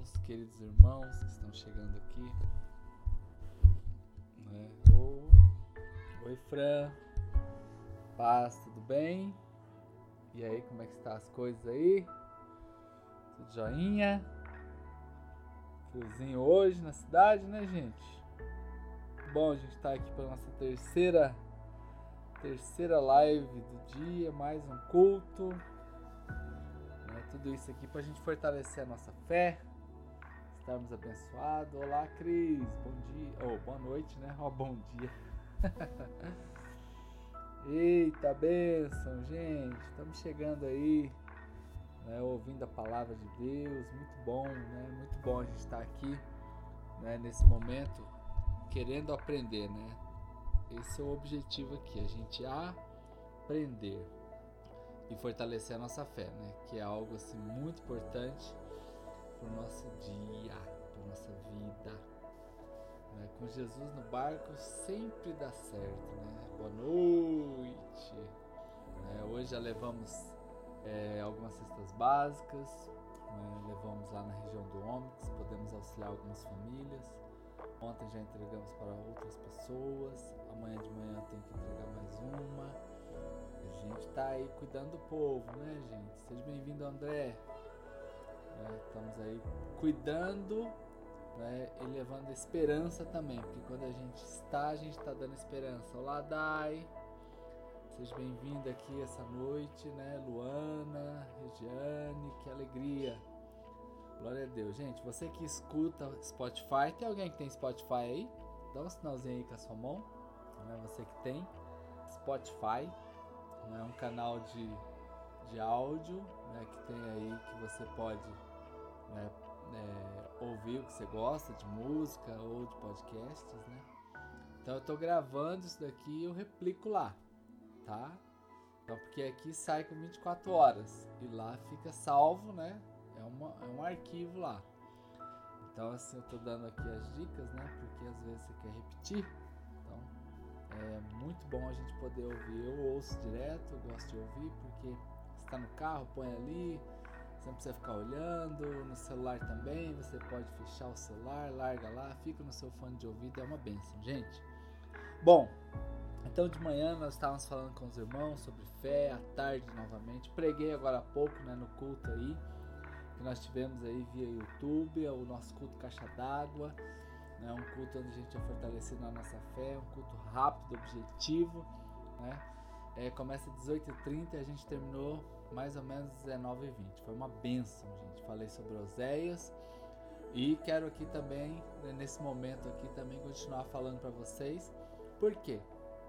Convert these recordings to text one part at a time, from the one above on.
irmãos, queridos irmãos que estão chegando aqui. Né? Oi, Fran. Paz, tudo bem? E aí, como é que estão as coisas aí? Tudo joinha? Friozinho hoje na cidade, né, gente? Bom, a gente está aqui para nossa terceira terceira live do dia, mais um culto tudo isso aqui para a gente fortalecer a nossa fé, estarmos abençoados. Olá, Cris, bom dia, ou oh, boa noite, né? Ó, oh, bom dia. Eita, bênção, gente, estamos chegando aí, né, ouvindo a palavra de Deus, muito bom, né? Muito bom a gente estar aqui, né, nesse momento, querendo aprender, né? Esse é o objetivo aqui, a gente aprender e fortalecer a nossa fé, né? Que é algo assim muito importante para o nosso dia, para nossa vida. Né? Com Jesus no barco sempre dá certo, né? Boa noite. É, hoje já levamos é, algumas cestas básicas, né? levamos lá na região do Ômix, podemos auxiliar algumas famílias. Ontem já entregamos para outras pessoas, amanhã de manhã tem que entregar mais uma. A gente tá aí cuidando do povo, né, gente? Seja bem-vindo, André. É, estamos aí cuidando né, e levando esperança também, porque quando a gente está, a gente está dando esperança. Olá, Dai. Seja bem-vinda aqui essa noite, né? Luana, Regiane, que alegria. Glória a Deus. Gente, você que escuta Spotify, tem alguém que tem Spotify aí? Dá um sinalzinho aí com a sua mão. Né? Você que tem Spotify é um canal de, de áudio né, que tem aí que você pode né, é, ouvir o que você gosta de música ou de podcasts, né? Então eu estou gravando isso daqui e eu replico lá, tá? Então porque aqui sai com 24 horas e lá fica salvo, né? É, uma, é um arquivo lá. Então assim eu estou dando aqui as dicas, né? Porque às vezes você quer repetir é muito bom a gente poder ouvir. Eu ouço direto, eu gosto de ouvir porque está no carro, põe ali, você não precisa ficar olhando. No celular também, você pode fechar o celular, larga lá, fica no seu fone de ouvido, é uma benção, gente. Bom, então de manhã nós estávamos falando com os irmãos sobre fé, à tarde novamente. Preguei agora há pouco né, no culto aí, que nós tivemos aí via YouTube, o nosso culto Caixa d'Água né? um culto onde a gente é fortalecido na nossa fé, um culto rápido, objetivo. Né? É, começa às 18h30 e a gente terminou mais ou menos 19h20. Foi uma benção, gente. Falei sobre Oséias e quero aqui também, né, nesse momento aqui, também continuar falando para vocês. Por quê?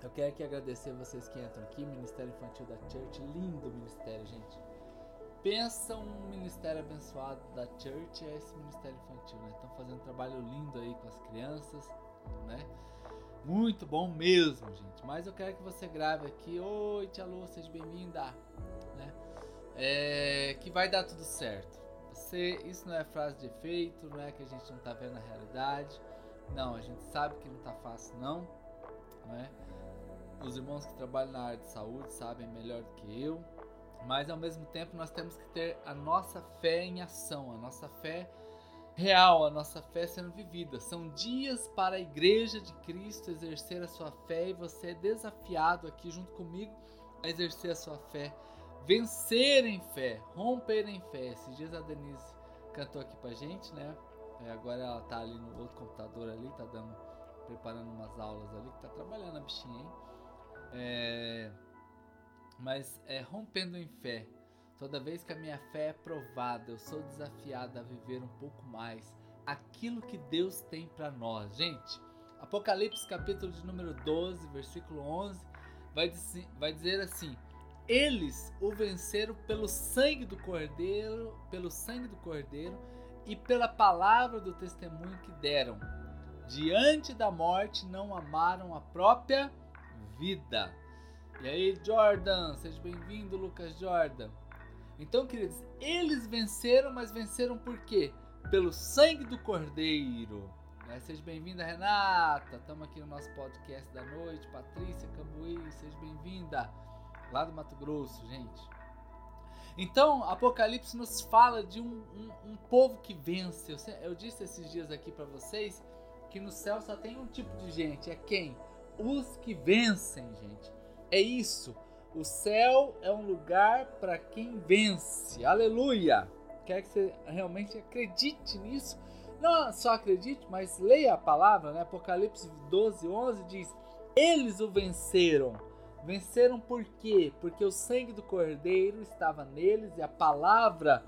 Eu quero aqui agradecer vocês que entram aqui, Ministério Infantil da Church, lindo ministério, gente pensa um ministério abençoado da church é esse ministério infantil, né? Estão fazendo um trabalho lindo aí com as crianças, né? Muito bom mesmo, gente. Mas eu quero que você grave aqui. Oi, tia Lu, seja bem-vinda. Né? É, que vai dar tudo certo. Você, isso não é frase de efeito, não é que a gente não está vendo a realidade. Não, a gente sabe que não está fácil, não. Né? Os irmãos que trabalham na área de saúde sabem melhor do que eu mas ao mesmo tempo nós temos que ter a nossa fé em ação, a nossa fé real, a nossa fé sendo vivida. São dias para a igreja de Cristo exercer a sua fé e você é desafiado aqui junto comigo a exercer a sua fé, vencer em fé, romper em fé. Esses dias a Denise cantou aqui pra gente, né? É, agora ela tá ali no outro computador ali, tá dando, preparando umas aulas ali, que tá trabalhando a bichinha, hein? É mas é, rompendo em fé. Toda vez que a minha fé é provada, eu sou desafiado a viver um pouco mais aquilo que Deus tem para nós. Gente, Apocalipse capítulo de número 12, versículo 11, vai vai dizer assim: Eles o venceram pelo sangue do Cordeiro, pelo sangue do Cordeiro e pela palavra do testemunho que deram. Diante da morte não amaram a própria vida. E aí, Jordan, seja bem-vindo, Lucas Jordan. Então, queridos, eles venceram, mas venceram por quê? Pelo sangue do Cordeiro. Né? Seja bem-vinda, Renata. Estamos aqui no nosso podcast da noite. Patrícia Cambuí, seja bem-vinda. Lá do Mato Grosso, gente. Então, Apocalipse nos fala de um, um, um povo que vence. Eu, eu disse esses dias aqui para vocês que no céu só tem um tipo de gente. É quem? Os que vencem, gente. É isso. O céu é um lugar para quem vence. Aleluia! Quer que você realmente acredite nisso. Não só acredite, mas leia a palavra, né? Apocalipse 12, 11 diz: Eles o venceram. Venceram por quê? Porque o sangue do cordeiro estava neles e a palavra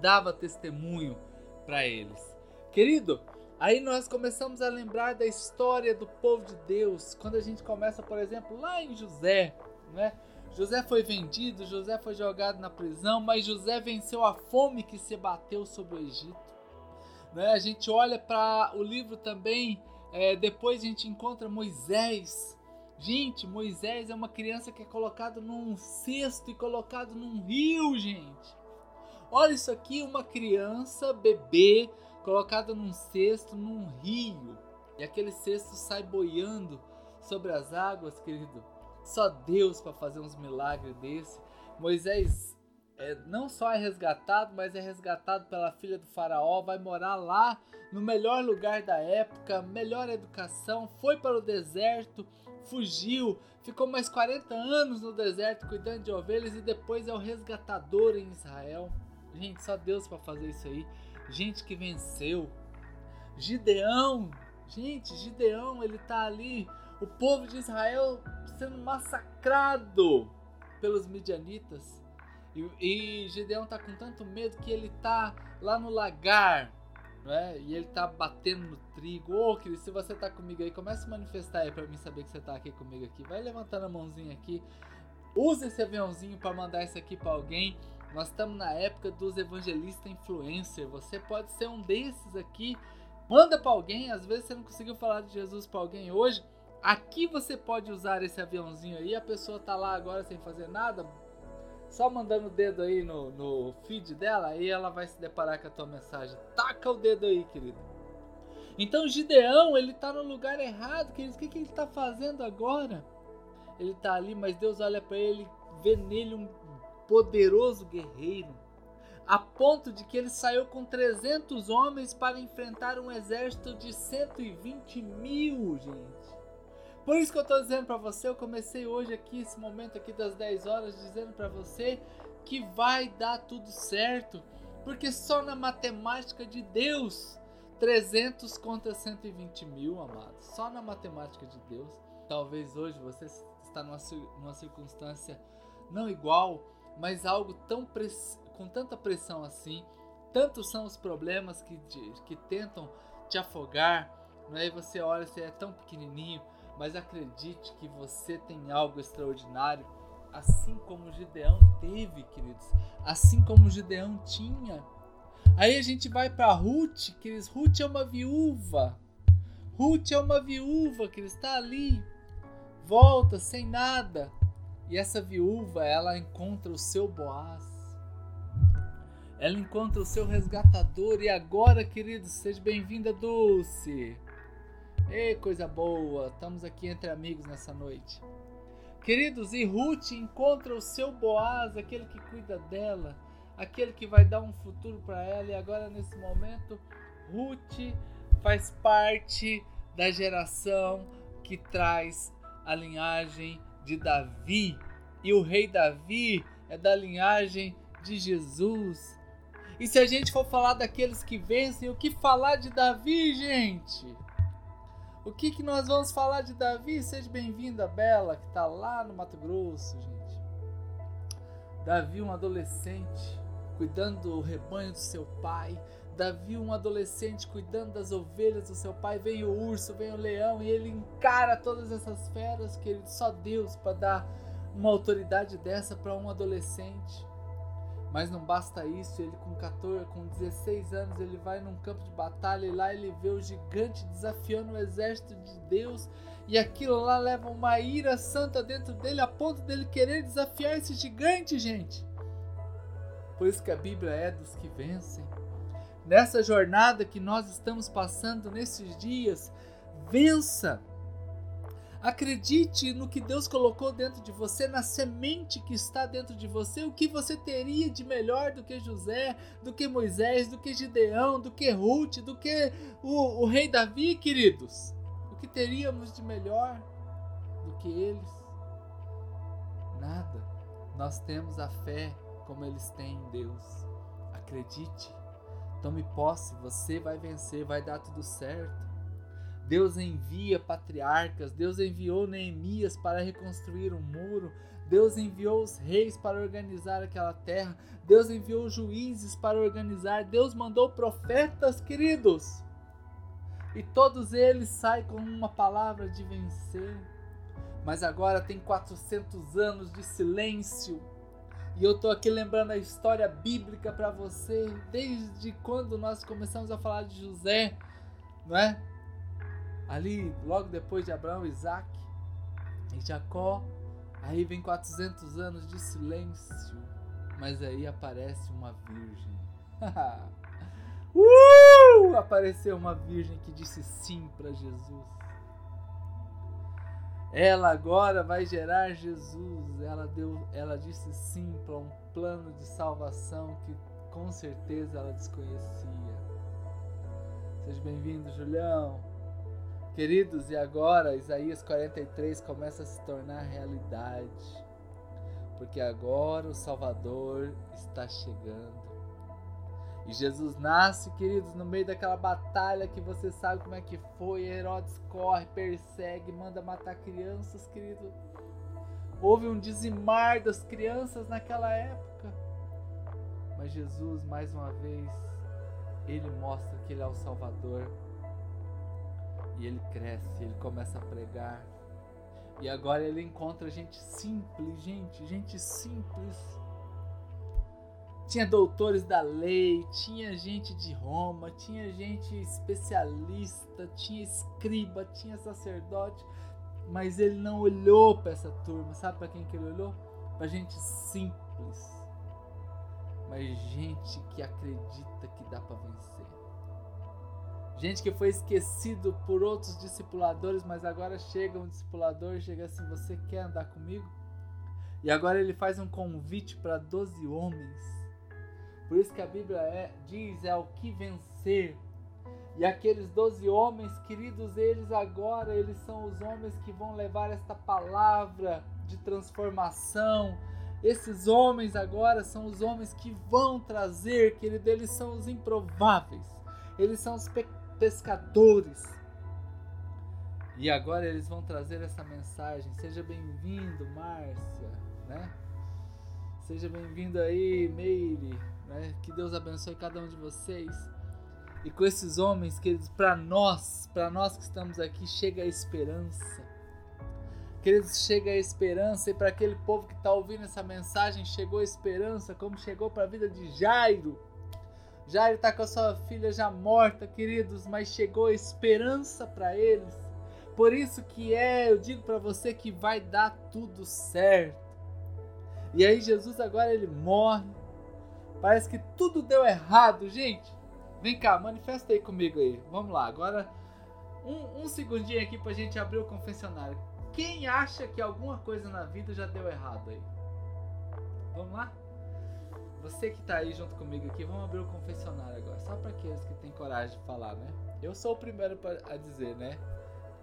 dava testemunho para eles. Querido, aí nós começamos a lembrar da história do povo de Deus. Quando a gente começa, por exemplo, lá em José, né? José foi vendido, José foi jogado na prisão, mas José venceu a fome que se bateu sobre o Egito. Né? A gente olha para o livro também, é, depois a gente encontra Moisés. Gente, Moisés é uma criança que é colocado num cesto e colocado num rio, gente. Olha isso aqui, uma criança, bebê, colocada num cesto, num rio. E aquele cesto sai boiando sobre as águas, querido. Só Deus para fazer uns milagres desse. Moisés é, não só é resgatado, mas é resgatado pela filha do faraó, vai morar lá no melhor lugar da época, melhor educação, foi para o deserto, fugiu, ficou mais 40 anos no deserto cuidando de ovelhas e depois é o resgatador em Israel. Gente, só Deus para fazer isso aí. Gente que venceu. Gideão, gente, Gideão, ele tá ali o povo de Israel sendo massacrado pelos midianitas. E, e Gideão tá com tanto medo que ele tá lá no lagar, né? E ele tá batendo no trigo. Ô, oh, se você tá comigo aí, comece a manifestar aí para mim saber que você tá aqui comigo aqui. Vai levantando a mãozinha aqui. Use esse aviãozinho para mandar isso aqui para alguém. Nós estamos na época dos evangelistas influencer. Você pode ser um desses aqui. Manda para alguém. Às vezes você não conseguiu falar de Jesus para alguém hoje. Aqui você pode usar esse aviãozinho aí, a pessoa tá lá agora sem fazer nada, só mandando o dedo aí no, no feed dela, aí ela vai se deparar com a tua mensagem. Taca o dedo aí, querido. Então Gideão, ele tá no lugar errado, queridos. O que, que ele tá fazendo agora? Ele tá ali, mas Deus olha para ele, vê nele um poderoso guerreiro. A ponto de que ele saiu com 300 homens para enfrentar um exército de 120 mil, gente. Por isso que eu estou dizendo para você, eu comecei hoje aqui, esse momento aqui das 10 horas, dizendo para você que vai dar tudo certo, porque só na matemática de Deus, 300 contra 120 mil, amados, só na matemática de Deus. Talvez hoje você está numa, numa circunstância não igual, mas algo tão com tanta pressão assim, tantos são os problemas que, que tentam te afogar, né? e você olha, você é tão pequenininho, mas acredite que você tem algo extraordinário, assim como Gideão teve, queridos, assim como Gideão tinha. Aí a gente vai para Ruth, queridos, Ruth é uma viúva. Ruth é uma viúva que está ali, volta sem nada. E essa viúva, ela encontra o seu Boaz. Ela encontra o seu resgatador. E agora, queridos, seja bem-vinda, Dulce. Ei, coisa boa, estamos aqui entre amigos nessa noite. Queridos, e Ruth encontra o seu Boaz, aquele que cuida dela, aquele que vai dar um futuro para ela, e agora nesse momento, Ruth faz parte da geração que traz a linhagem de Davi, e o rei Davi é da linhagem de Jesus. E se a gente for falar daqueles que vencem, o que falar de Davi, gente? O que, que nós vamos falar de Davi? Seja bem-vinda, Bela, que está lá no Mato Grosso, gente. Davi, um adolescente, cuidando do rebanho do seu pai. Davi, um adolescente, cuidando das ovelhas do seu pai. Vem o urso, vem o leão e ele encara todas essas feras que só Deus para dar uma autoridade dessa para um adolescente. Mas não basta isso, ele com 14, com 16 anos, ele vai num campo de batalha e lá ele vê o gigante desafiando o exército de Deus, e aquilo lá leva uma ira santa dentro dele a ponto dele querer desafiar esse gigante, gente. Por isso que a Bíblia é dos que vencem. Nessa jornada que nós estamos passando nesses dias, vença. Acredite no que Deus colocou dentro de você, na semente que está dentro de você, o que você teria de melhor do que José, do que Moisés, do que Gideão, do que Ruth, do que o, o rei Davi, queridos. O que teríamos de melhor do que eles? Nada. Nós temos a fé como eles têm em Deus. Acredite, tome posse, você vai vencer, vai dar tudo certo. Deus envia patriarcas, Deus enviou Neemias para reconstruir um muro, Deus enviou os reis para organizar aquela terra, Deus enviou juízes para organizar, Deus mandou profetas, queridos. E todos eles saem com uma palavra de vencer. Mas agora tem 400 anos de silêncio. E eu estou aqui lembrando a história bíblica para você, desde quando nós começamos a falar de José, não é? Ali logo depois de Abraão, Isaac e Jacó, aí vem 400 anos de silêncio, mas aí aparece uma virgem. uh! Apareceu uma virgem que disse sim para Jesus. Ela agora vai gerar Jesus. Ela deu, ela disse sim para um plano de salvação que com certeza ela desconhecia. Seja bem-vindo, Julião. Queridos, e agora Isaías 43 começa a se tornar realidade, porque agora o Salvador está chegando. E Jesus nasce, queridos, no meio daquela batalha que você sabe como é que foi. Herodes corre, persegue, manda matar crianças, querido. Houve um dizimar das crianças naquela época. Mas Jesus, mais uma vez, ele mostra que ele é o Salvador e ele cresce, ele começa a pregar. E agora ele encontra gente simples, gente, gente simples. Tinha doutores da lei, tinha gente de Roma, tinha gente especialista, tinha escriba, tinha sacerdote, mas ele não olhou para essa turma. Sabe para quem que ele olhou? Para gente simples, mas gente que acredita que dá para vencer. Gente que foi esquecido por outros discipuladores, mas agora chega um discipulador e chega assim: Você quer andar comigo? E agora ele faz um convite para 12 homens. Por isso que a Bíblia é, diz: é o que vencer. E aqueles 12 homens, queridos, eles agora, eles são os homens que vão levar esta palavra de transformação. Esses homens agora são os homens que vão trazer, queridos, eles são os improváveis. Eles são os pecados pescadores. E agora eles vão trazer essa mensagem. Seja bem-vindo, Márcia, né? Seja bem-vindo aí, Meire, né? Que Deus abençoe cada um de vocês. E com esses homens, queridos, para nós, para nós que estamos aqui, chega a esperança. Queridos, chega a esperança e para aquele povo que está ouvindo essa mensagem, chegou a esperança, como chegou para a vida de Jairo Jairo está com a sua filha já morta, queridos, mas chegou a esperança para eles. Por isso que é, eu digo para você que vai dar tudo certo. E aí Jesus agora ele morre. Parece que tudo deu errado, gente. Vem cá, manifesta aí comigo aí. Vamos lá, agora um, um segundinho aqui pra gente abrir o confessionário. Quem acha que alguma coisa na vida já deu errado aí? Vamos lá? Você que tá aí junto comigo aqui, vamos abrir o confessionário agora. Só para aqueles que têm coragem de falar, né? Eu sou o primeiro a dizer, né?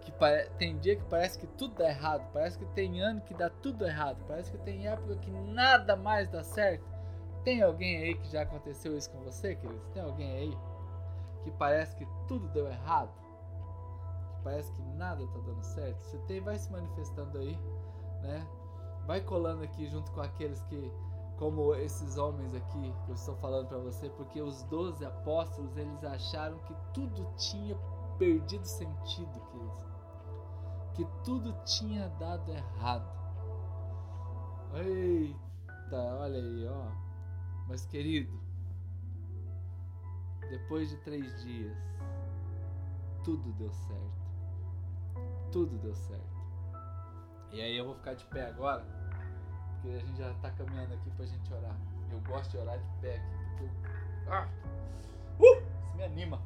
Que tem dia que parece que tudo dá errado. Parece que tem ano que dá tudo errado. Parece que tem época que nada mais dá certo. Tem alguém aí que já aconteceu isso com você, queridos? Tem alguém aí que parece que tudo deu errado? Que parece que nada tá dando certo? Você tem, vai se manifestando aí, né? Vai colando aqui junto com aqueles que como esses homens aqui que eu estou falando para você, porque os doze apóstolos eles acharam que tudo tinha perdido sentido, queridos, que tudo tinha dado errado. Eita, olha aí, ó. Mas querido, depois de três dias, tudo deu certo. Tudo deu certo. E aí eu vou ficar de pé agora porque a gente já está caminhando aqui para a gente orar. Eu gosto de orar de pé aqui, porque eu... ah, uh, isso me anima.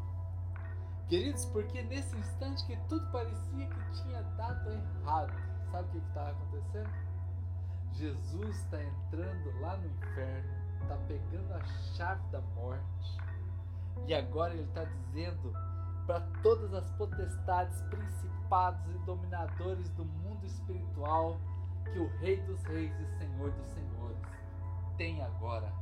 Queridos, porque nesse instante que tudo parecia que tinha dado errado, sabe o que estava acontecendo? Jesus está entrando lá no inferno, está pegando a chave da morte, e agora ele está dizendo para todas as potestades, principados e dominadores do mundo espiritual que o Rei dos Reis e Senhor dos Senhores tem agora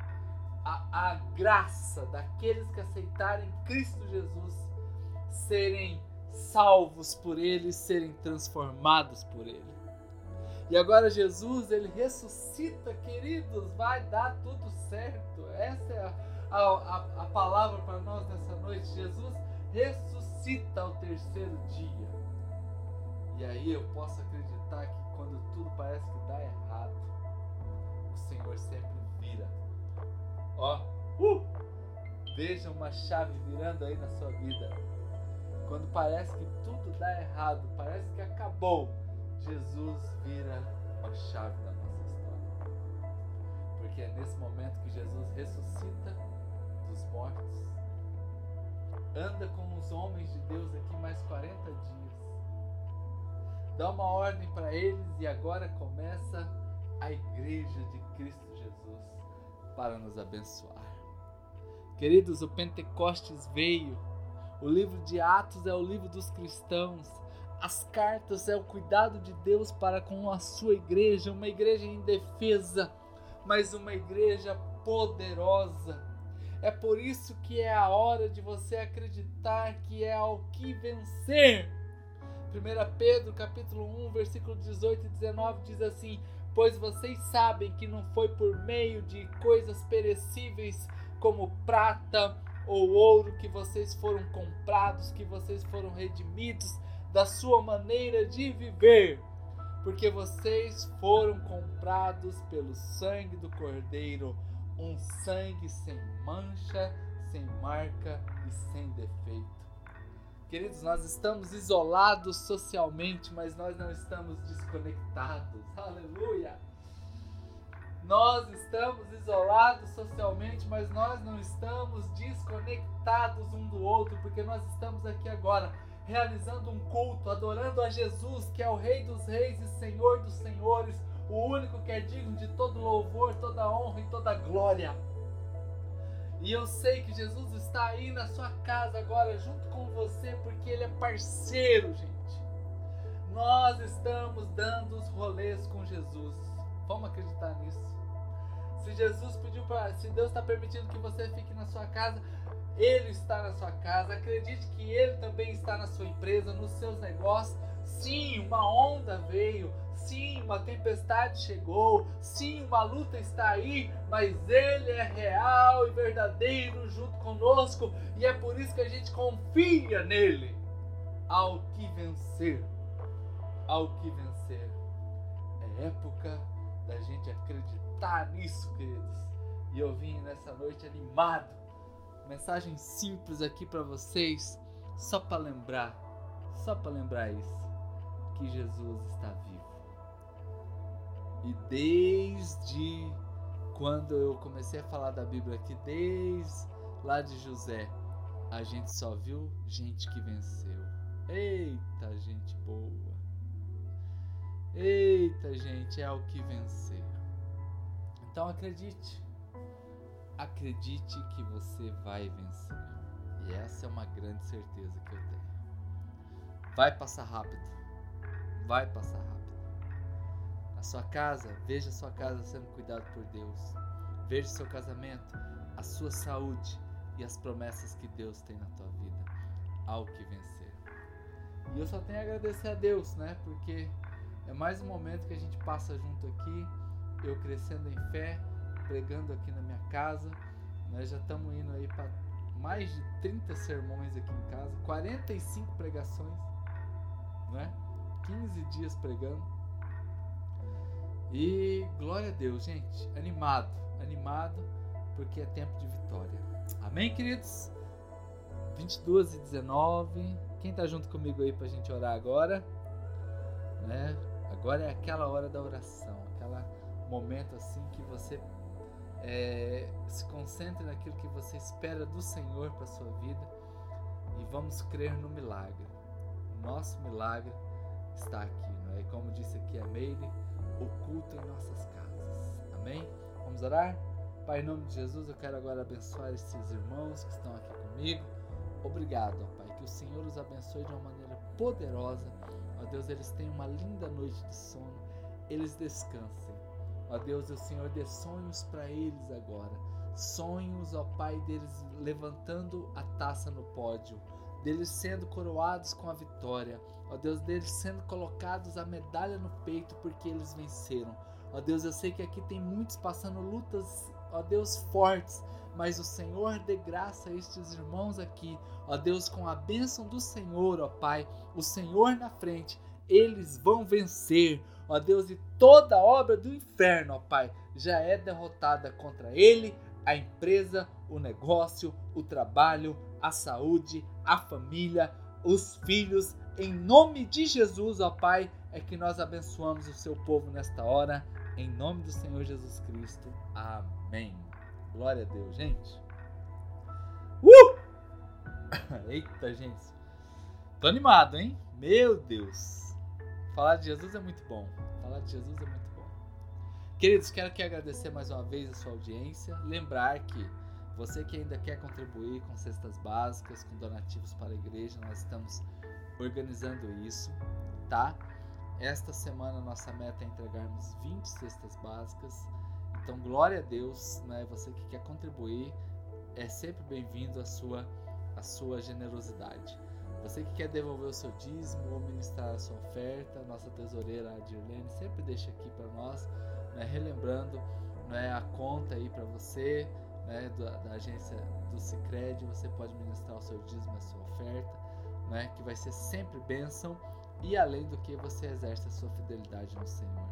a, a graça daqueles que aceitarem Cristo Jesus serem salvos por Ele, serem transformados por Ele. E agora Jesus, ele ressuscita, queridos, vai dar tudo certo. Essa é a, a, a palavra para nós nessa noite. Jesus ressuscita ao terceiro dia. E aí eu posso acreditar que tudo parece que dá errado, o Senhor sempre vira. Ó, uh, veja uma chave virando aí na sua vida. Quando parece que tudo dá errado, parece que acabou, Jesus vira uma chave da nossa história. Porque é nesse momento que Jesus ressuscita dos mortos, anda com os homens de Deus aqui mais 40 dias, dá uma ordem para eles e agora começa a igreja de Cristo Jesus para nos abençoar. Queridos, o Pentecostes veio o livro de Atos é o livro dos cristãos. As cartas é o cuidado de Deus para com a sua igreja, uma igreja indefesa, mas uma igreja poderosa. É por isso que é a hora de você acreditar que é ao que vencer. 1 Pedro capítulo 1, versículo 18 e 19 diz assim: Pois vocês sabem que não foi por meio de coisas perecíveis como prata ou ouro que vocês foram comprados, que vocês foram redimidos da sua maneira de viver, porque vocês foram comprados pelo sangue do Cordeiro, um sangue sem mancha, sem marca e sem defeito. Queridos, nós estamos isolados socialmente, mas nós não estamos desconectados. Aleluia! Nós estamos isolados socialmente, mas nós não estamos desconectados um do outro, porque nós estamos aqui agora realizando um culto, adorando a Jesus, que é o Rei dos Reis e Senhor dos Senhores, o único que é digno de todo louvor, toda honra e toda glória. E eu sei que Jesus está aí na sua casa agora, junto com você, porque Ele é parceiro, gente. Nós estamos dando os rolês com Jesus. Vamos acreditar nisso. Se Jesus pediu para, se Deus está permitindo que você fique na sua casa, Ele está na sua casa. Acredite que Ele também está na sua empresa, nos seus negócios. Sim, uma onda veio. Sim, uma tempestade chegou. Sim, uma luta está aí. Mas Ele é real e verdadeiro junto conosco. E é por isso que a gente confia nele. Ao que vencer. Ao que vencer. É época da gente acreditar nisso, queridos. E eu vim nessa noite animado. Mensagem simples aqui para vocês, só para lembrar, só para lembrar isso, que Jesus está vivo. E desde quando eu comecei a falar da Bíblia aqui, desde lá de José, a gente só viu gente que venceu. Eita, gente boa. Eita, gente, é o que venceu. Então acredite. Acredite que você vai vencer. E essa é uma grande certeza que eu tenho. Vai passar rápido. Vai passar rápido. A sua casa, veja a sua casa sendo cuidada por Deus. Veja seu casamento, a sua saúde e as promessas que Deus tem na tua vida. Ao que vencer. E eu só tenho a agradecer a Deus, né? Porque é mais um momento que a gente passa junto aqui eu crescendo em fé, pregando aqui na minha casa. Nós já estamos indo aí para mais de 30 sermões aqui em casa, 45 pregações, né? 15 dias pregando. E glória a Deus, gente, animado, animado, porque é tempo de vitória. Amém, queridos? 22 e 19. Quem está junto comigo aí para a gente orar agora? Né? Agora é aquela hora da oração, aquela momento assim que você é, se concentre naquilo que você espera do Senhor para sua vida e vamos crer no milagre. O nosso milagre está aqui, não é? E como disse aqui a Meire, oculto em nossas casas. Amém? Vamos orar? Pai, em nome de Jesus, eu quero agora abençoar esses irmãos que estão aqui comigo. Obrigado, ó Pai, que o Senhor os abençoe de uma maneira poderosa. Ó Deus, eles tenham uma linda noite de sono, eles descansem. Ó Deus, o Senhor dê sonhos para eles agora. Sonhos, ó Pai, deles levantando a taça no pódio, deles sendo coroados com a vitória. Ó Deus, deles sendo colocados a medalha no peito porque eles venceram. Ó Deus, eu sei que aqui tem muitos passando lutas, ó Deus, fortes, mas o Senhor dê graça a estes irmãos aqui, ó Deus, com a bênção do Senhor, ó Pai, o Senhor na frente, eles vão vencer, ó Deus, e toda obra do inferno, ó Pai, já é derrotada contra ele, a empresa, o negócio, o trabalho, a saúde, a família, os filhos, em nome de Jesus, ó Pai, é que nós abençoamos o seu povo nesta hora, em nome do Senhor Jesus Cristo. Amém. Glória a Deus, gente. Uh! Eita, gente. Tô animado, hein? Meu Deus. Falar de Jesus é muito bom. Falar de Jesus é muito bom. Queridos, quero aqui agradecer mais uma vez a sua audiência. Lembrar que você que ainda quer contribuir com cestas básicas, com donativos para a igreja, nós estamos organizando isso, tá? Esta semana nossa meta é entregarmos 20 cestas básicas. Então, glória a Deus, né? Você que quer contribuir, é sempre bem-vindo a sua a sua generosidade. Você que quer devolver o seu dízimo ou ministrar a sua oferta, nossa tesoureira Dirlene sempre deixa aqui para nós, né, relembrando né, a conta aí para você, né, da, da, agência do Cicred, você pode ministrar o seu dízimo, a sua oferta, né, que vai ser sempre bênção e além do que você exerce a sua fidelidade no Senhor.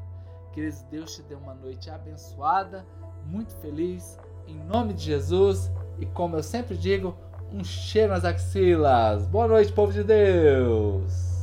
Queridos, Deus te dê uma noite abençoada, muito feliz, em nome de Jesus e como eu sempre digo, um cheiro nas axilas. Boa noite, povo de Deus!